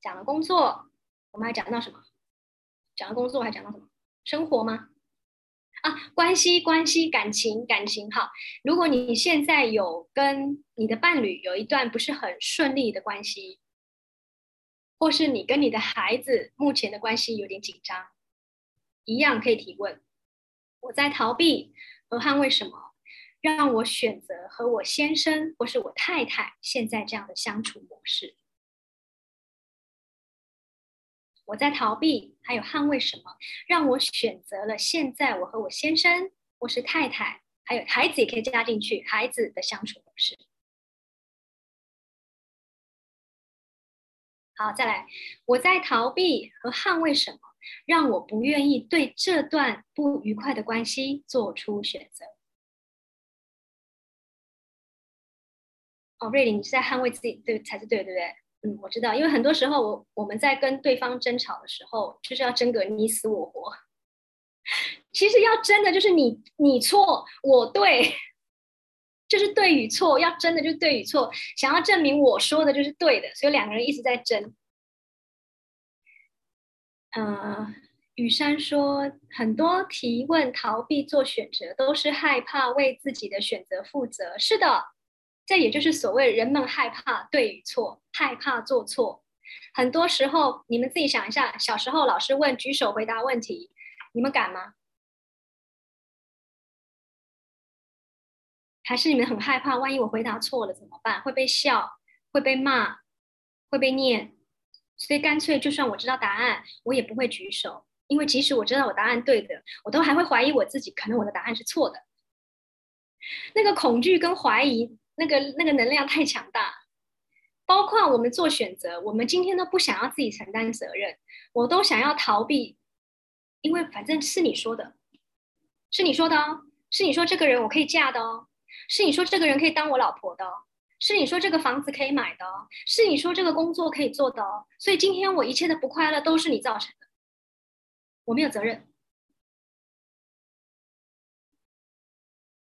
讲了工作，我们还讲到什么？讲了工作，还讲到什么？生活吗？啊，关系，关系，感情，感情。好，如果你现在有跟你的伴侣有一段不是很顺利的关系，或是你跟你的孩子目前的关系有点紧张，一样可以提问：我在逃避和捍卫什么？让我选择和我先生或是我太太现在这样的相处模式。我在逃避，还有捍卫什么？让我选择了现在我和我先生或是太太，还有孩子也可以加进去，孩子的相处模式。好，再来，我在逃避和捍卫什么？让我不愿意对这段不愉快的关系做出选择。瑞玲，你是在捍卫自己对才是对，对不对？嗯，我知道，因为很多时候我我们在跟对方争吵的时候，就是要争个你死我活。(laughs) 其实要争的就是你你错我对，(laughs) 就是对与错，要争的就是对与错，想要证明我说的就是对的，所以两个人一直在争。嗯，雨山说，很多提问逃避做选择，都是害怕为自己的选择负责。是的。这也就是所谓人们害怕对与错，害怕做错，很多时候，你们自己想一下，小时候老师问举手回答问题，你们敢吗？还是你们很害怕，万一我回答错了怎么办？会被笑，会被骂，会被念，所以干脆就算我知道答案，我也不会举手，因为即使我知道我答案对的，我都还会怀疑我自己，可能我的答案是错的。那个恐惧跟怀疑，那个那个能量太强大，包括我们做选择，我们今天都不想要自己承担责任，我都想要逃避，因为反正是你说的，是你说的哦，是你说这个人我可以嫁的哦。是你说这个人可以当我老婆的哦，是你说这个房子可以买的哦，是你说这个工作可以做的哦，所以今天我一切的不快乐都是你造成的，我没有责任。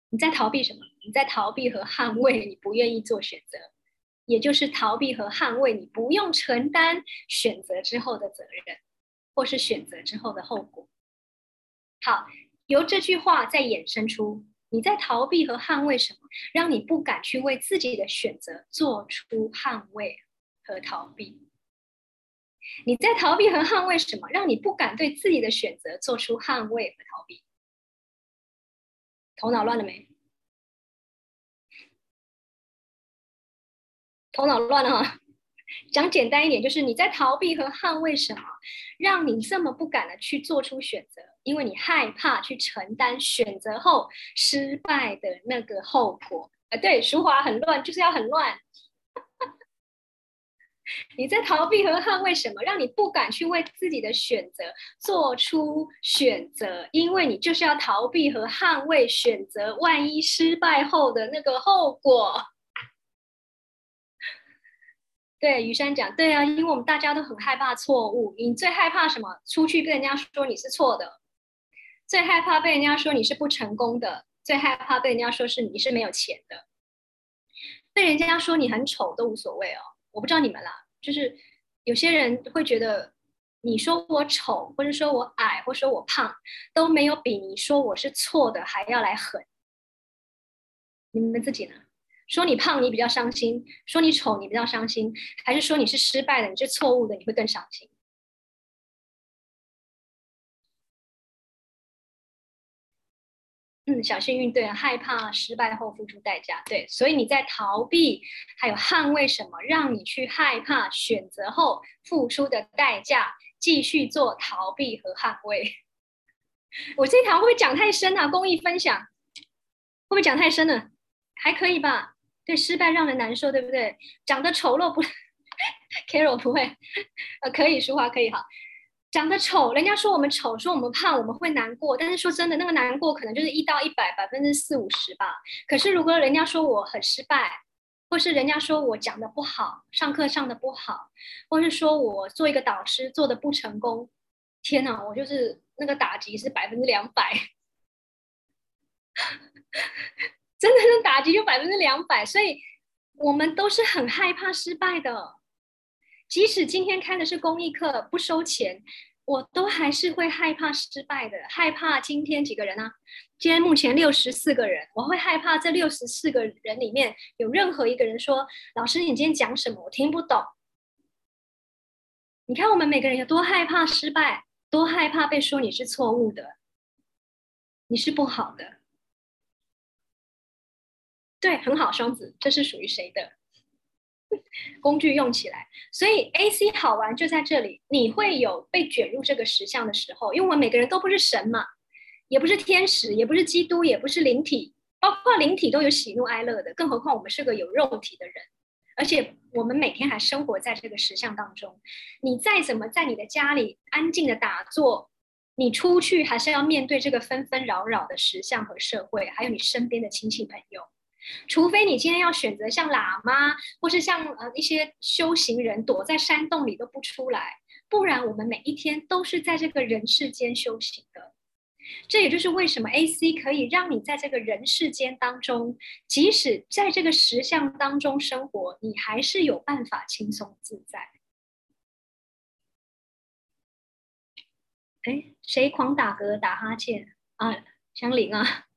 你在逃避什么？你在逃避和捍卫你不愿意做选择，也就是逃避和捍卫你不用承担选择之后的责任，或是选择之后的后果。好，由这句话再衍生出。你在逃避和捍卫什么？让你不敢去为自己的选择做出捍卫和逃避？你在逃避和捍卫什么？让你不敢对自己的选择做出捍卫和逃避？头脑乱了没？头脑乱了哈。(laughs) 讲简单一点，就是你在逃避和捍卫什么，让你这么不敢的去做出选择？因为你害怕去承担选择后失败的那个后果。啊，对，淑华很乱，就是要很乱。(laughs) 你在逃避和捍卫什么？让你不敢去为自己的选择做出选择，因为你就是要逃避和捍卫选择，万一失败后的那个后果。对，雨山讲，对啊，因为我们大家都很害怕错误。你最害怕什么？出去被人家说你是错的，最害怕被人家说你是不成功的，最害怕被人家说是你是没有钱的，被人家说你很丑都无所谓哦。我不知道你们啦，就是有些人会觉得你说我丑，或者说我矮，或说我胖，都没有比你说我是错的还要来狠。你们自己呢？说你胖，你比较伤心；说你丑，你比较伤心；还是说你是失败的，你是错误的，你会更伤心？嗯，小幸运对，害怕失败后付出代价，对，所以你在逃避，还有捍卫什么，让你去害怕选择后付出的代价，继续做逃避和捍卫。(laughs) 我这条会不会讲太深啊？公益分享会不会讲太深了？还可以吧。对失败让人难受，对不对？长得丑陋不，Carol 不会，呃，可以说话可以哈。长得丑，人家说我们丑，说我们胖，我们会难过。但是说真的，那个难过可能就是一到一百，百分之四五十吧。可是如果人家说我很失败，或是人家说我讲的不好，上课上的不好，或是说我做一个导师做的不成功，天哪，我就是那个打击是百分之两百。真的是打击就百分之两百，所以我们都是很害怕失败的。即使今天开的是公益课，不收钱，我都还是会害怕失败的。害怕今天几个人呢？今天目前六十四个人，我会害怕这六十四个人里面有任何一个人说：“老师，你今天讲什么？我听不懂。”你看我们每个人有多害怕失败，多害怕被说你是错误的，你是不好的。对，很好，双子，这是属于谁的 (laughs) 工具？用起来，所以 A C 好玩就在这里，你会有被卷入这个石像的时候，因为我们每个人都不是神嘛，也不是天使，也不是基督，也不是灵体，包括灵体都有喜怒哀乐的，更何况我们是个有肉体的人，而且我们每天还生活在这个石像当中。你再怎么在你的家里安静的打坐，你出去还是要面对这个纷纷扰扰的石像和社会，还有你身边的亲戚朋友。除非你今天要选择像喇嘛，或是像呃一些修行人躲在山洞里都不出来，不然我们每一天都是在这个人世间修行的。这也就是为什么 A C 可以让你在这个人世间当中，即使在这个实相当中生活，你还是有办法轻松自在。哎，谁狂打嗝打哈欠啊？香菱啊？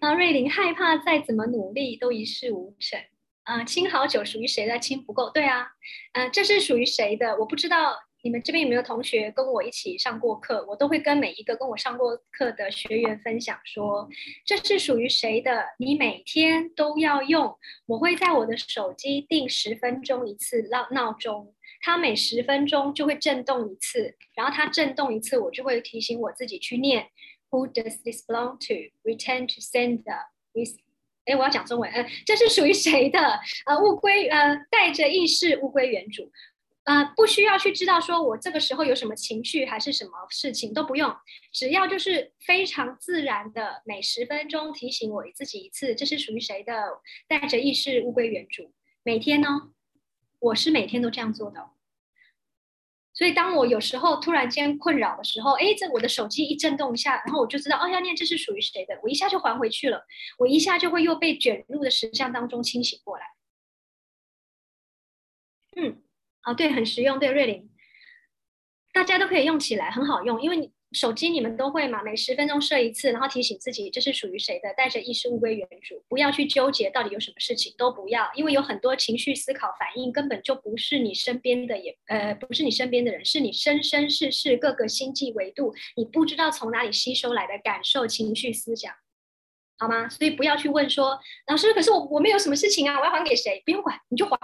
那瑞玲害怕再怎么努力都一事无成啊！亲好酒属于谁的？亲不够，对啊，嗯，这是属于谁的？我不知道你们这边有没有同学跟我一起上过课，我都会跟每一个跟我上过课的学员分享说，这是属于谁的？你每天都要用，我会在我的手机定十分钟一次闹闹钟，它每十分钟就会震动一次，然后它震动一次，我就会提醒我自己去念，Who does this belong to? Return to sender with 哎，我要讲中文。呃，这是属于谁的？呃，物归呃，带着意识，物归原主。呃，不需要去知道说我这个时候有什么情绪还是什么事情都不用，只要就是非常自然的，每十分钟提醒我自己一次，这是属于谁的？带着意识，物归原主。每天呢，我是每天都这样做的。所以，当我有时候突然间困扰的时候，哎，这我的手机一震动一下，然后我就知道，哦，要念这是属于谁的，我一下就还回去了，我一下就会又被卷入的实相当中清醒过来。嗯，啊，对，很实用，对，瑞玲，大家都可以用起来，很好用，因为你。手机你们都会嘛？每十分钟设一次，然后提醒自己这是属于谁的，带着意识物归原主，不要去纠结到底有什么事情，都不要，因为有很多情绪思考反应根本就不是你身边的，也呃不是你身边的人，是你生生世世各个星际维度，你不知道从哪里吸收来的感受、情绪、思想，好吗？所以不要去问说老师，可是我我没有什么事情啊，我要还给谁？不用管，你就还，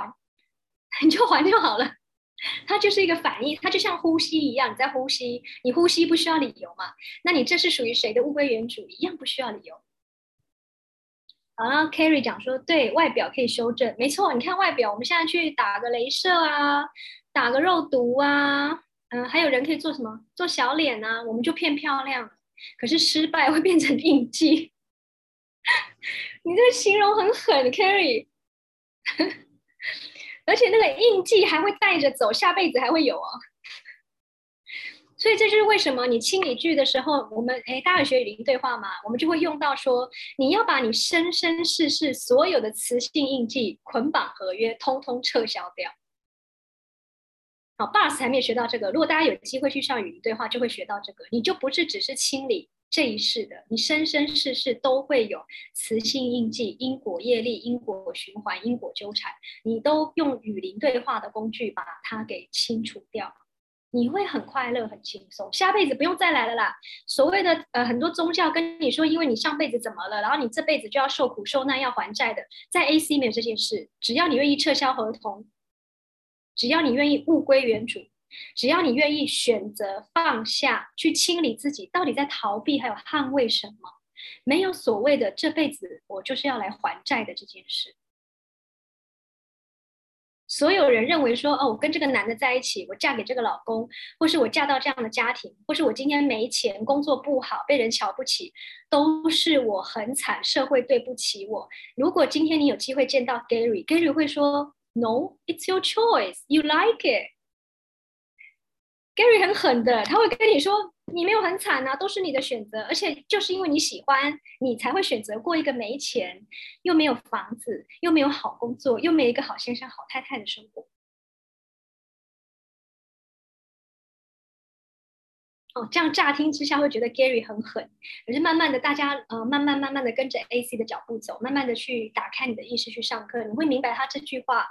(laughs) 你就还就好了。它就是一个反应，它就像呼吸一样，你在呼吸，你呼吸不需要理由嘛？那你这是属于谁的物归原主，一样不需要理由。啊，Carry 讲说，对外表可以修正，没错，你看外表，我们现在去打个镭射啊，打个肉毒啊，嗯，还有人可以做什么？做小脸啊，我们就变漂亮。可是失败会变成印记。(laughs) 你这个形容很狠，Carry。而且那个印记还会带着走，下辈子还会有哦。所以这就是为什么你清理句的时候，我们哎，大家有学语音对话嘛，我们就会用到说，你要把你生生世世所有的磁性印记、捆绑合约，通通撤销掉。好，Bus 还没有学到这个，如果大家有机会去上语音对话，就会学到这个，你就不是只是清理。这一世的，你生生世世都会有磁性印记、因果业力、因果循环、因果纠缠，你都用语灵对话的工具把它给清除掉，你会很快乐、很轻松，下辈子不用再来了啦。所谓的呃，很多宗教跟你说，因为你上辈子怎么了，然后你这辈子就要受苦受难、要还债的，在 AC 没有这件事，只要你愿意撤销合同，只要你愿意物归原主。只要你愿意选择放下去清理自己，到底在逃避还有捍卫什么？没有所谓的这辈子我就是要来还债的这件事。所有人认为说哦，我跟这个男的在一起，我嫁给这个老公，或是我嫁到这样的家庭，或是我今天没钱，工作不好，被人瞧不起，都是我很惨，社会对不起我。如果今天你有机会见到 Gary，Gary 会说：“No，it's your choice. You like it.” Gary 很狠的，他会跟你说：“你没有很惨啊，都是你的选择，而且就是因为你喜欢，你才会选择过一个没钱、又没有房子、又没有好工作、又没有一个好先生、好太太的生活。”哦，这样乍听之下会觉得 Gary 很狠，可是慢慢的，大家呃，慢慢慢慢的跟着 AC 的脚步走，慢慢的去打开你的意识去上课，你会明白他这句话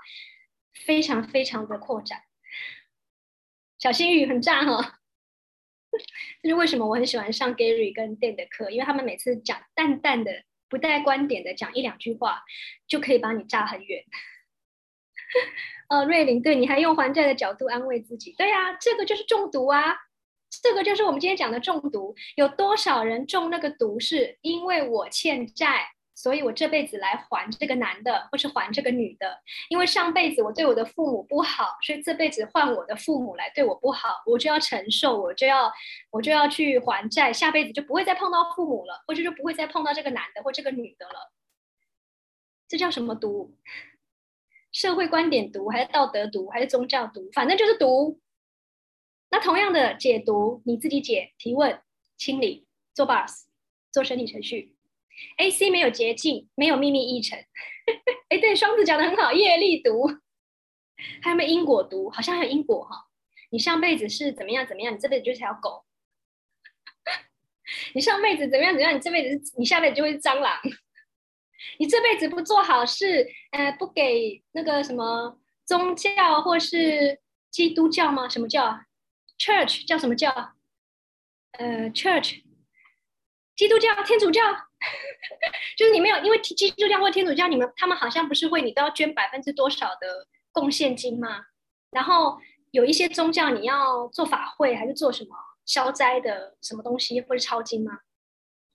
非常非常的扩展。小心雨很炸哈，(laughs) 这是为什么我很喜欢上 Gary 跟 Dan 的课，因为他们每次讲淡淡的、不带观点的讲一两句话，就可以把你炸很远。(laughs) 哦，瑞玲，对你还用还债的角度安慰自己，对呀，这个就是中毒啊，这个就是我们今天讲的中毒，有多少人中那个毒是因为我欠债？所以我这辈子来还这个男的，或是还这个女的，因为上辈子我对我的父母不好，所以这辈子换我的父母来对我不好，我就要承受，我就要我就要去还债，下辈子就不会再碰到父母了，或者就不会再碰到这个男的或这个女的了。这叫什么毒？社会观点毒，还是道德毒，还是宗教毒？反正就是毒。那同样的解读，你自己解，提问、清理、做 bus、做生理程序。A C 没有捷径，没有秘密议程。哎，对，双子讲的很好，业力毒，还有没有因果毒？好像还有因果哈。你上辈子是怎么样怎么样，你这辈子就是条狗。(laughs) 你上辈子怎么样怎么样，你这辈子你下辈子就会是蟑螂。(laughs) 你这辈子不做好事，呃，不给那个什么宗教或是基督教吗？什么教？Church 叫什么教？呃，Church，基督教、天主教，(laughs) 就是你没有，因为基督教或天主教，你们他们好像不是会你都要捐百分之多少的贡献金吗？然后有一些宗教你要做法会还是做什么消灾的什么东西或者抄经吗？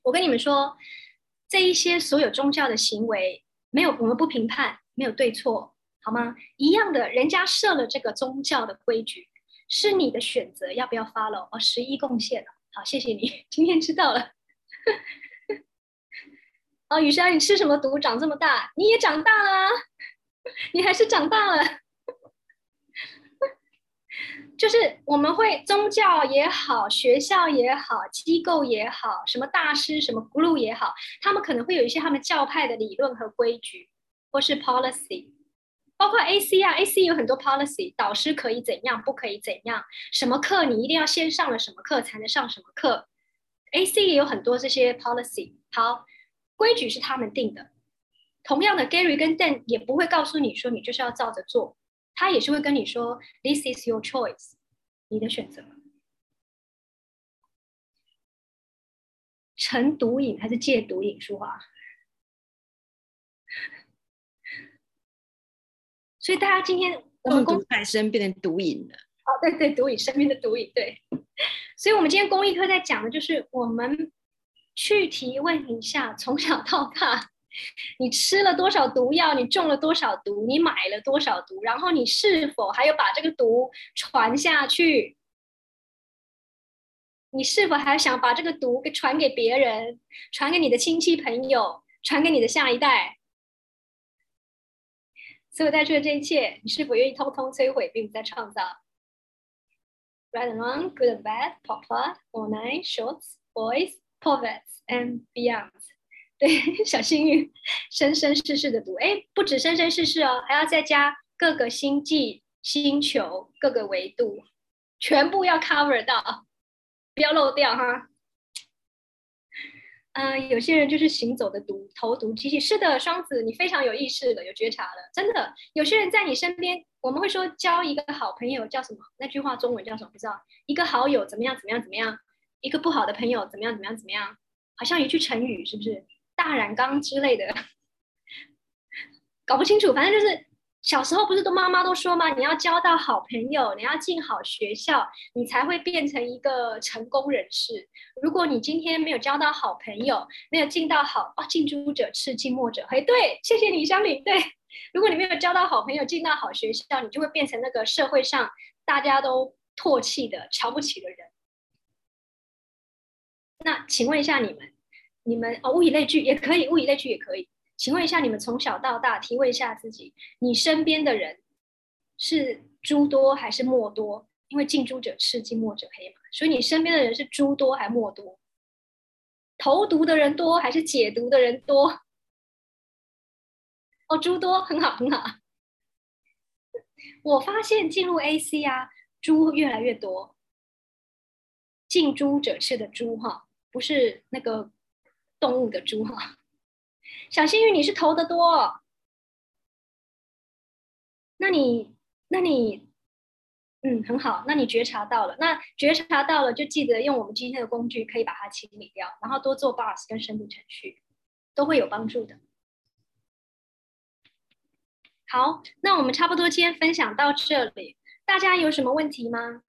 我跟你们说。这一些所有宗教的行为，没有我们不评判，没有对错，好吗？一样的，人家设了这个宗教的规矩，是你的选择，要不要 follow？哦，十一贡献了，好，谢谢你，今天知道了。哦，雨山，你吃什么毒长这么大？你也长大了，(laughs) 你还是长大了。(laughs) 就是我们会宗教也好，学校也好，机构也好，什么大师什么 guru 也好，他们可能会有一些他们教派的理论和规矩，或是 policy，包括 AC 啊，AC 有很多 policy，导师可以怎样，不可以怎样，什么课你一定要先上了什么课才能上什么课，AC 也有很多这些 policy。好，规矩是他们定的。同样的，Gary 跟 Dan 也不会告诉你说你就是要照着做。他也是会跟你说，This is your choice，你的选择。成毒瘾还是戒毒瘾？说话。(laughs) 所以大家今天我们毒太深，变成毒瘾了。哦，对对，毒瘾，身边的毒瘾，对。所以，我们今天公益课在讲的就是我们去提问一下，从小到大。你吃了多少毒药？你中了多少毒？你买了多少毒？然后你是否还有把这个毒传下去？你是否还想把这个毒给传给别人？传给你的亲戚朋友？传给你的下一代？所有带去的这一切，你是否愿意通通摧毁，并不再创造？Right and wrong, good and bad, popular or nice, shorts, boys, poets, and beyond. 对，(laughs) 小幸运，生生世世的读，哎，不止生生世世哦，还要再加各个星际、星球、各个维度，全部要 cover 到，不要漏掉哈。嗯，有些人就是行走的毒，投毒机器。是的，双子，你非常有意识了，有觉察了，真的。有些人在你身边，我们会说交一个好朋友叫什么？那句话中文叫什么？不知道。一个好友怎么样？怎么样？怎么样？一个不好的朋友怎么样？怎么样？怎么样？好像一句成语，是不是？大染缸之类的，搞不清楚。反正就是小时候不是都妈妈都说吗？你要交到好朋友，你要进好学校，你才会变成一个成功人士。如果你今天没有交到好朋友，没有进到好哦，近朱者赤，近墨者黑。对，谢谢你，香菱。对，(laughs) 如果你没有交到好朋友，进到好学校，你就会变成那个社会上大家都唾弃的、瞧不起的人。那请问一下你们？你们哦，物以类聚也可以，物以类聚也可以。请问一下，你们从小到大提问一下自己：你身边的人是猪多还是墨多？因为近朱者赤，近墨者黑嘛。所以你身边的人是猪多还是墨多？投毒的人多还是解毒的人多？哦，猪多，很好，很好。我发现进入 AC 啊，猪越来越多。近朱者赤的猪哈，不是那个。动物的猪哈，小幸运，你是投的多，那你，那你，嗯，很好，那你觉察到了，那觉察到了，就记得用我们今天的工具，可以把它清理掉，然后多做 bus 跟深度程序，都会有帮助的。好，那我们差不多今天分享到这里，大家有什么问题吗？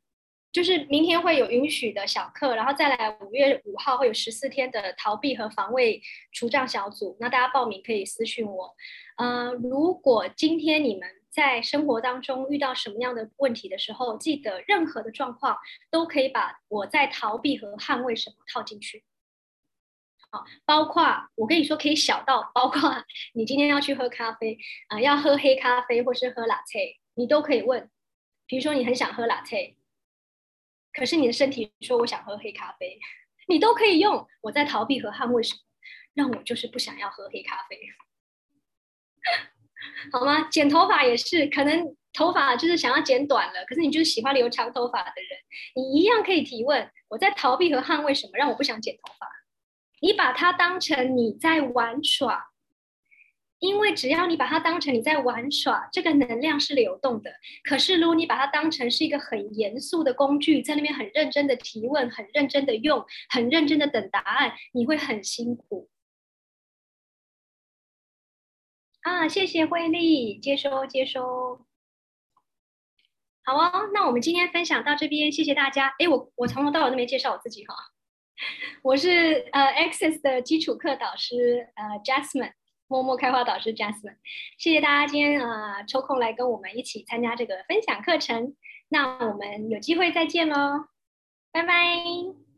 就是明天会有允许的小课，然后再来五月五号会有十四天的逃避和防卫除障小组。那大家报名可以私信我。呃，如果今天你们在生活当中遇到什么样的问题的时候，记得任何的状况都可以把我在逃避和捍卫什么套进去。好，包括我跟你说可以小到包括 (laughs) 你今天要去喝咖啡啊，要喝黑咖啡或是喝拿铁你都可以问。比如说你很想喝拿铁。可是你的身体说我想喝黑咖啡，你都可以用我在逃避和捍卫什么，让我就是不想要喝黑咖啡，(laughs) 好吗？剪头发也是，可能头发就是想要剪短了，可是你就是喜欢留长头发的人，你一样可以提问我在逃避和捍卫什么，让我不想剪头发。你把它当成你在玩耍，因为只要你把它当成你在玩耍，这个能量是流动的。可是如果你把它当成是一个很严肃的工具，在那边很认真的提问，很认真的用，很认真的等答案，你会很辛苦。啊，谢谢惠丽，接收接收。好哦，那我们今天分享到这边，谢谢大家。哎，我我从头到尾都没介绍我自己哈，(laughs) 我是呃 Access 的基础课导师呃 Jasmine，默默开花导师 Jasmine。谢谢大家今天啊抽空来跟我们一起参加这个分享课程，那我们有机会再见喽，拜拜。